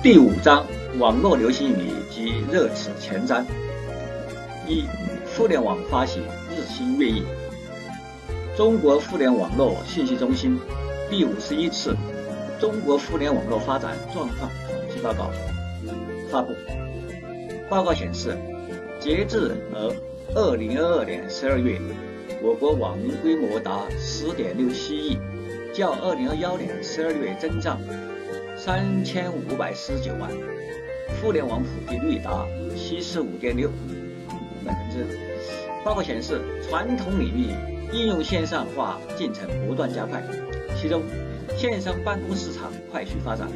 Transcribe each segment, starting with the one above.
第五章网络流行语及热词前瞻。一、互联网发起日新月异。中国互联网络信息中心第五十一次中国互联网络发展状况统计报告发布。报告显示，截至呃二零二二年十二月，我国网民规模达十点六七亿，较二零二幺年十二月增长。三千五百四十九万，互联网普及率达七十五点六百分之。报告显示，传统领域应用线上化进程不断加快，其中线上办公市场快速发展，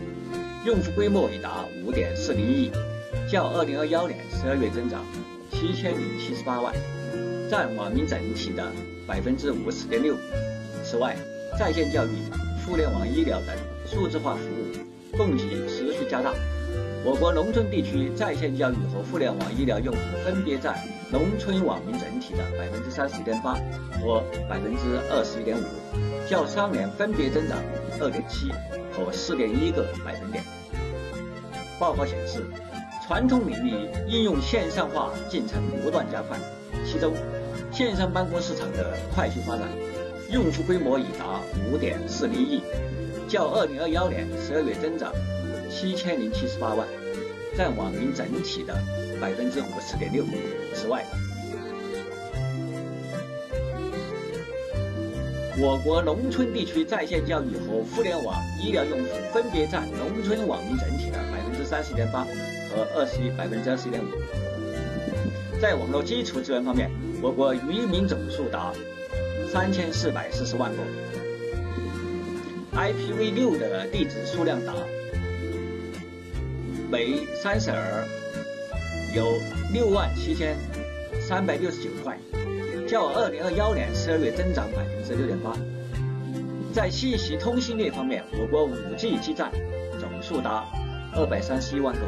用户规模已达五点四零亿，较二零二幺年十二月增长七千零七十八万，占网民整体的百分之五十点六。此外，在线教育、互联网医疗等数字化服务。供给持续加大，我国农村地区在线教育和互联网医疗用户分别占农村网民整体的百分之三十一点八和百分之二十一点五，较上年分别增长二点七和四点一个百分点。报告显示，传统领域应用线上化进程不断加快，其中线上办公市场的快速发展，用户规模已达五点四零亿。较二零二幺年十二月增长七千零七十八万，占网民整体的百分之五十点六。此外，我国农村地区在线教育和互联网医疗用户分别占农村网民整体的百分之三十点八和二十一百分之二十点五。在网络基础资源方面，我国渔民总数达三千四百四十万个。IPv6 的地址数量达每三十二有六万七千三百六十九块，较二零二幺年十二月增长百分之六点八。在信息通信列方面，我国 5G 基站总数达二百三十一万个，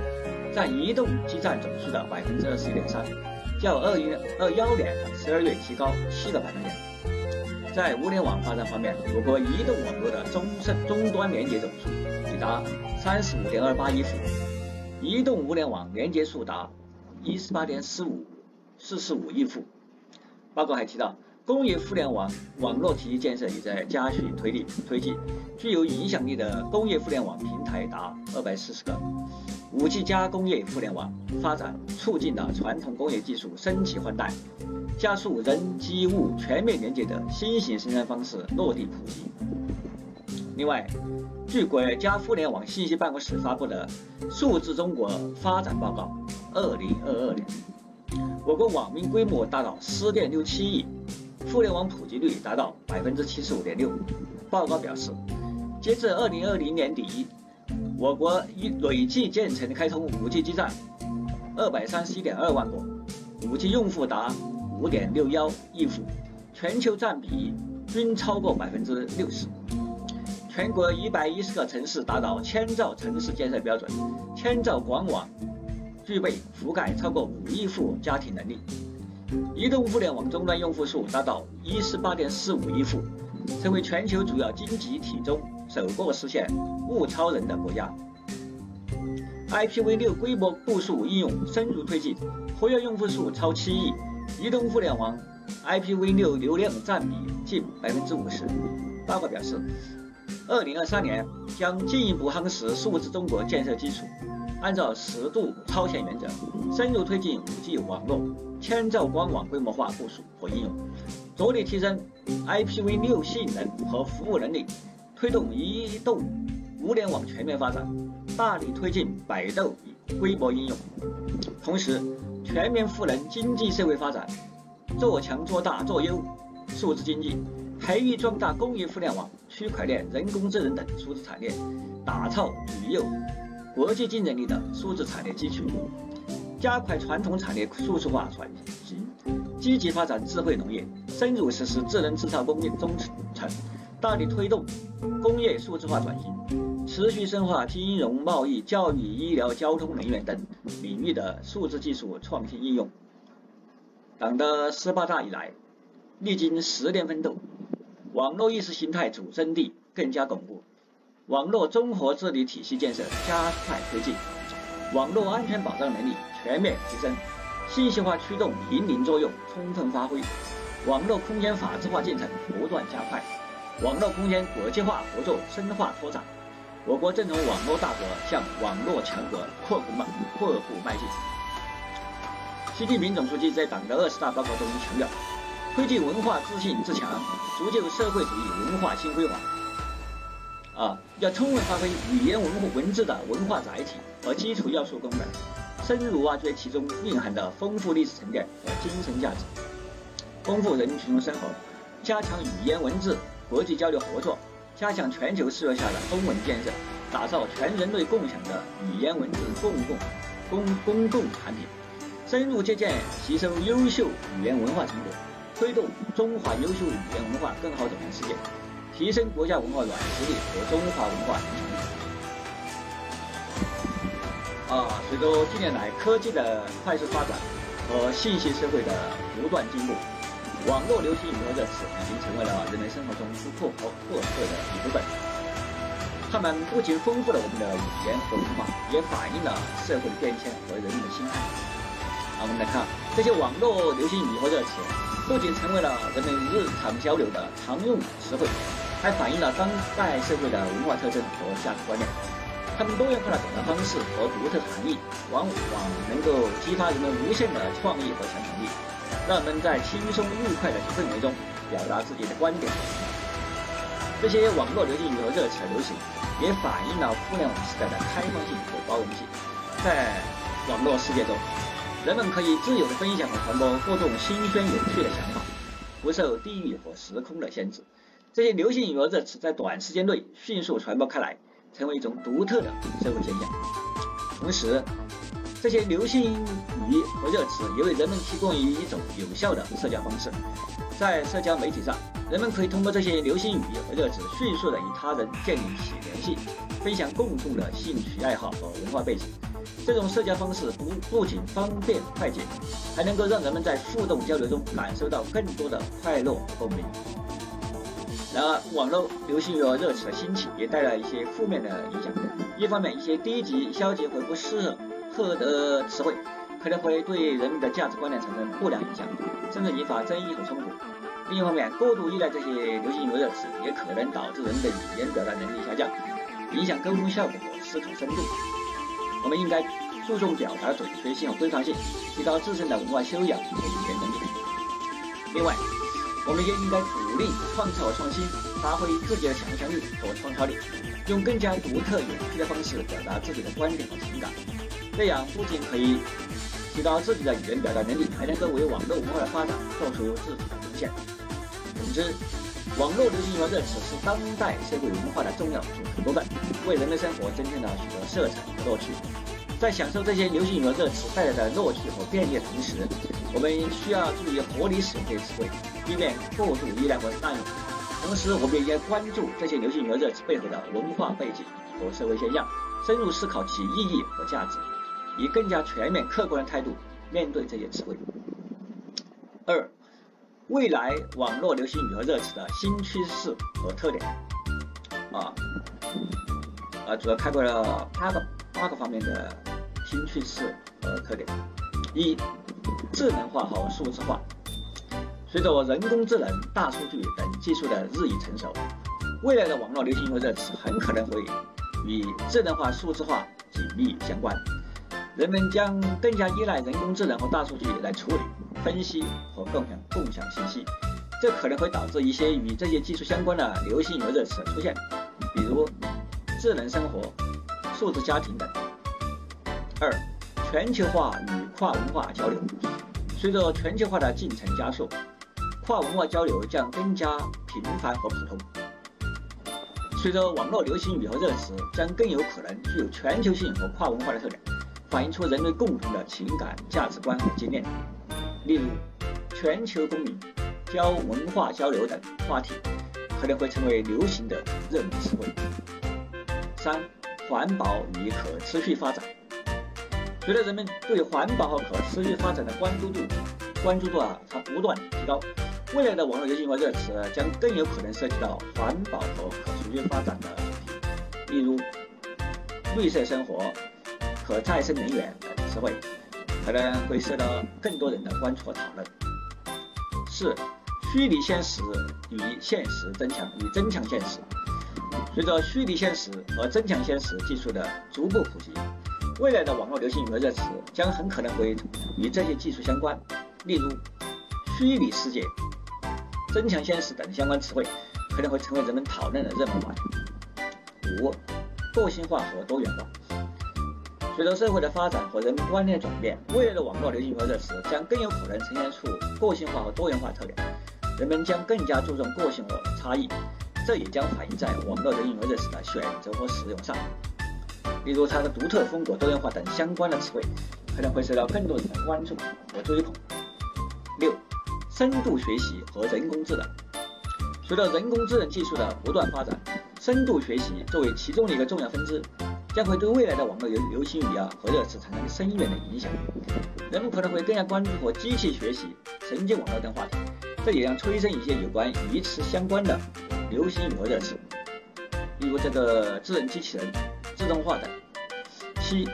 占移动基站总数的百分之二十一点三，较二零二幺年十二月提高七个百分点。在物联网发展方面，我国移动网络的终身终端连接总数已达三十五点二八亿户，移动物联网连接数达一十八点四五四十五亿户。报告还提到，工业互联网网络体系建设也在加速推力推进，具有影响力的工业互联网平台达二百四十个。五 G 加工业互联网发展，促进了传统工业技术升级换代。加速人机物全面连接的新型生产方式落地普及。另外，据国家互联网信息办公室发布的《数字中国发展报告（二零二二年）》，我国网民规模达到十点六七亿，互联网普及率达到百分之七十五点六。报告表示，截至二零二零年底，我国已累计建成开通五 G 基站二百三十一点二万个，五 G 用户达。五点六幺亿户，全球占比均超过百分之六十。全国一百一十个城市达到千兆城市建设标准，千兆广网具备覆盖超过五亿户家庭能力。移动互联网终端用户数达到一十八点四五亿户，成为全球主要经济体中首个实现物超人的国家。IPv6 规模部署应用深入推进，活跃用户数超七亿。移动互联网 IPv6 流量占比近百分之五十。报告表示，二零二三年将进一步夯实数字中国建设基础，按照适度超前原则，深入推进 5G 网络、千兆光网规模化部署和应用，着力提升 IPv6 性能和服务能力，推动移动物联网全面发展，大力推进百度规模应用，同时。全面赋能经济社会发展，做强做大做优数字经济，培育壮大工业互联网、区块链、人工智能等数字产业，打造具有国际竞争力的数字产业基础，加快传统产业数字化转型，积极发展智慧农业，深入实施智能制造工业中程，大力推动工业数字化转型。持续深化金融、贸易、教育、医疗、交通、能源等领域的数字技术创新应用。党的十八大以来，历经十年奋斗，网络意识形态主阵地更加巩固，网络综合治理体系建设加快推进，网络安全保障能力全面提升，信息化驱动引领作用充分发挥，网络空间法治化进程不断加快，网络空间国际化合作深化拓展，我国正从网络大国向网络强国阔步迈阔步迈进。习近平总书记在党的二十大报告中强调，推进文化自信自强，铸就社会主义文化新辉煌。啊，要充分发挥语言文化文字的文化载体和基础要素功能，深入挖掘其中蕴含的丰富历史沉淀和精神价值，丰富人民群众生活，加强语言文字国际交流合作，加强全球视野下的中文建设，打造全人类共享的语言文字公共公公共产品，深入借鉴吸收优秀语言文化成果，推动中华优秀语言文化更好走向世界。提升国家文化软实力和中华文化影响力。啊，随着近年来科技的快速发展和信息社会的不断进步，网络流行语和热词已经成为了人们生活中不可或缺的一部分。它们不仅丰富了我们的语言和文化，也反映了社会的变迁和人们的心态。啊，我们来看这些网络流行语和热词，不仅成为了人们日常交流的常用词汇。还反映了当代社会的文化特征和价值观念。它们多元化的表达方式和独特含义，往往能够激发人们无限的创意和想象力，让人们在轻松愉快的氛围中表达自己的观点。这些网络流行语和热词的流行，也反映了互联网时代的开放性和包容性。在网络世界中，人们可以自由地分享和传播各种新鲜有趣的想法，不受地域和时空的限制。这些流行语和热词在短时间内迅速传播开来，成为一种独特的社会现象。同时，这些流行语和热词也为人们提供了一种有效的社交方式。在社交媒体上，人们可以通过这些流行语和热词迅速地与他人建立起联系，分享共同的兴趣爱好和文化背景。这种社交方式不不仅方便快捷，还能够让人们在互动交流中感受到更多的快乐和美。然而，网络流行语和热词的兴起也带来一些负面的影响。一方面，一些低级、消极或不适特的词汇可能会对人们的价值观念产生不良影响，甚至引发争议和冲突；另一方面，过度依赖这些流行语和热词也可能导致人们的语言表达能力下降，影响沟通效果和思考深度。我们应该注重表达准确性和规范性，提高自身的文化修养和语言能力。另外，我们也应该鼓励创造和创新，发挥自己的想象力和创造力，用更加独特有趣的方式表达自己的观点和情感。这样不仅可以提高自己的语言表达能力，还能够为网络文化的发展做出自己的贡献。总之，网络流行语和热词是当代社会文化的重要组成部分，为人们生活增添了许多色彩和乐趣。在享受这些流行语和热词带来的乐趣和便利的同时，我们需要注意合理使用这些词汇，避免过度依赖或滥用。同时，我们也应该关注这些流行语和热词背后的文化背景和社会现象，深入思考其意义和价值，以更加全面、客观的态度面对这些词汇。二、未来网络流行语和热词的新趋势和特点。啊，啊，主要概括了八个八个方面的。新趋势和特点：一、智能化和数字化。随着人工智能、大数据等技术的日益成熟，未来的网络流行语热词很可能会与智能化、数字化紧密相关。人们将更加依赖人工智能和大数据来处理、分析和共享共享信息，这可能会导致一些与这些技术相关的流行语热词出现，比如智能生活、数字家庭等。二、全球化与跨文化交流。随着全球化的进程加速，跨文化交流将更加频繁和普通。随着网络流行语和热词将更有可能具有全球性和跨文化的特点，反映出人类共同的情感、价值观和经验。例如，全球公民、交文化交流等话题可能会成为流行的热门词汇。三、环保与可持续发展。随着人们对环保和可持续发展的关注度、关注度啊，它不断提高，未来的网络流行语热词将更有可能涉及到环保和可持续发展的主题。例如绿色生活、可再生能源等词汇，可能会受到更多人的关注和讨论。四、虚拟现实与现实增强与增强现实。随着虚拟现实和增强现实技术的逐步普及，未来的网络流行语和热词将很可能会与这些技术相关，例如虚拟世界、增强现实等相关词汇可能会成为人们讨论的热门话题。五、个性化和多元化。随着社会的发展和人们观念转变，未来的网络流行和热词将更有可能呈现出个性化和多元化特点，人们将更加注重个性和差异。这也将反映在网络人语热词的选择和使用上，例如它的独特风格、多元化等相关的词汇，可能会受到更多人的关注和追捧。六、深度学习和人工智能。随着人工智能技术的不断发展，深度学习作为其中的一个重要分支，将会对未来的网络流流行语啊和热词产生深远的影响。人们可能会更加关注和机器学习、神经网络等话题，这也将催生一些有关与此相关的。流行语和热词，例如这个智能机器人、自动化等。七、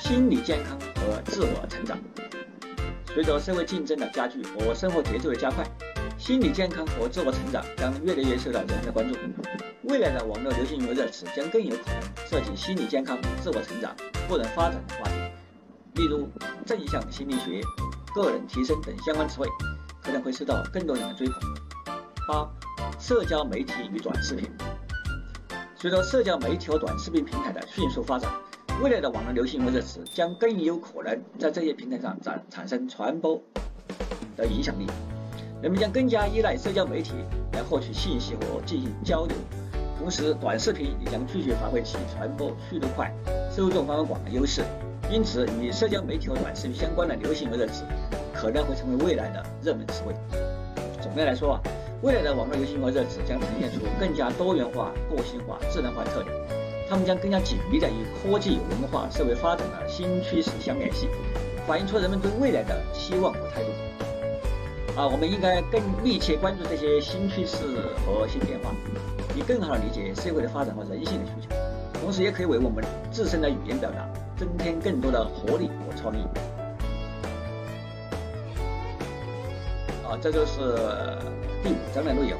心理健康和自我成长。随着社会竞争的加剧和生活节奏的加快，心理健康和自我成长将越来越受到人们的关注。未来的网络流行语和热词将更有可能涉及心理健康、自我成长、个人发展的话题，例如正向心理学、个人提升等相关词汇，可能会受到更多人的追捧。八。社交媒体与短视频，随着社交媒体和短视频平台的迅速发展，未来的网络流行热词将更有可能在这些平台上产产生传播的影响力。人们将更加依赖社交媒体来获取信息和进行交流，同时短视频也将继续发挥其传播速度快、受众范围广的优势。因此，与社交媒体和短视频相关的流行语热词可能会成为未来的热门词汇。总的来说，未来的网络流行和热词将呈现出更加多元化、个性化、智能化特点，它们将更加紧密地与科技、文化、社会发展的新趋势相联系，反映出人们对未来的期望和态度。啊，我们应该更密切关注这些新趋势和新变化，以更好地理解社会的发展和人性的需求，同时也可以为我们自身的语言表达增添更多的活力和创意。啊，这就是。第五章的内容，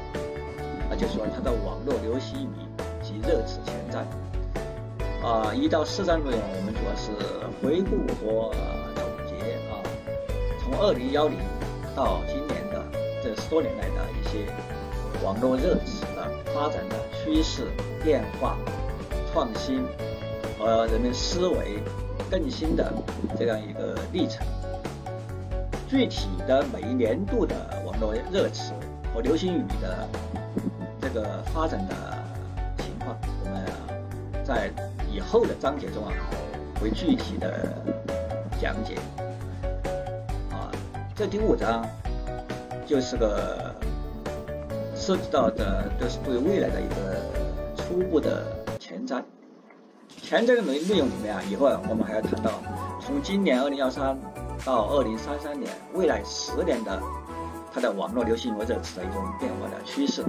那就说它的网络流行语及热词前瞻。啊，一到四章内容我们主要是回顾和总结啊，从二零幺零到今十多年来的一些网络热词的发展的趋势变化、创新和人们思维更新的这样一个历程。具体的每一年度的网络热词。和流行语的这个发展的情况，我们在以后的章节中啊，会具体的讲解。啊，这第五章就是个涉及到的，都是对未来的一个初步的前瞻。前瞻的内内容里面啊，以后我们还要谈到，从今年二零幺三到二零三三年，未来十年的。它的网络流行语热词的一种变化的趋势，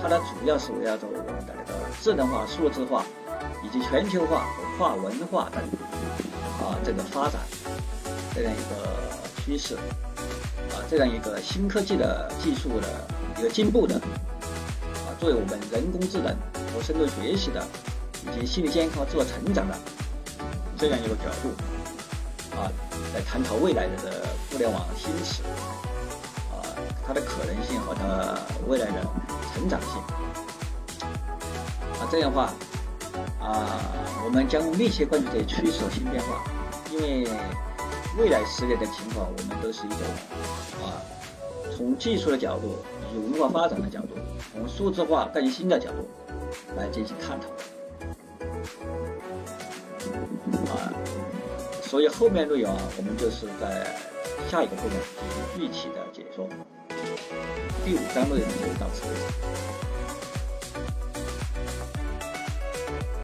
它的主要是围绕着我们的那个智能化、数字化以及全球化和跨文化等啊这个发展这样一个趋势啊这样一个新科技的技术的一个进步的啊作为我们人工智能和深度学习的以及心理健康、自我成长的这样一个角度啊来探讨未来的互联网新词，啊。它的可能性和它未来的成长性，啊，这样的话，啊，我们将密切关注这些趋势和新变化，因为未来十年的情况，我们都是一种啊，从技术的角度，以文化发展的角度，从数字化更新的角度来进行探讨，啊，所以后面内容啊，我们就是在下一个部分进行具体的解说。第五章内容就到此为止。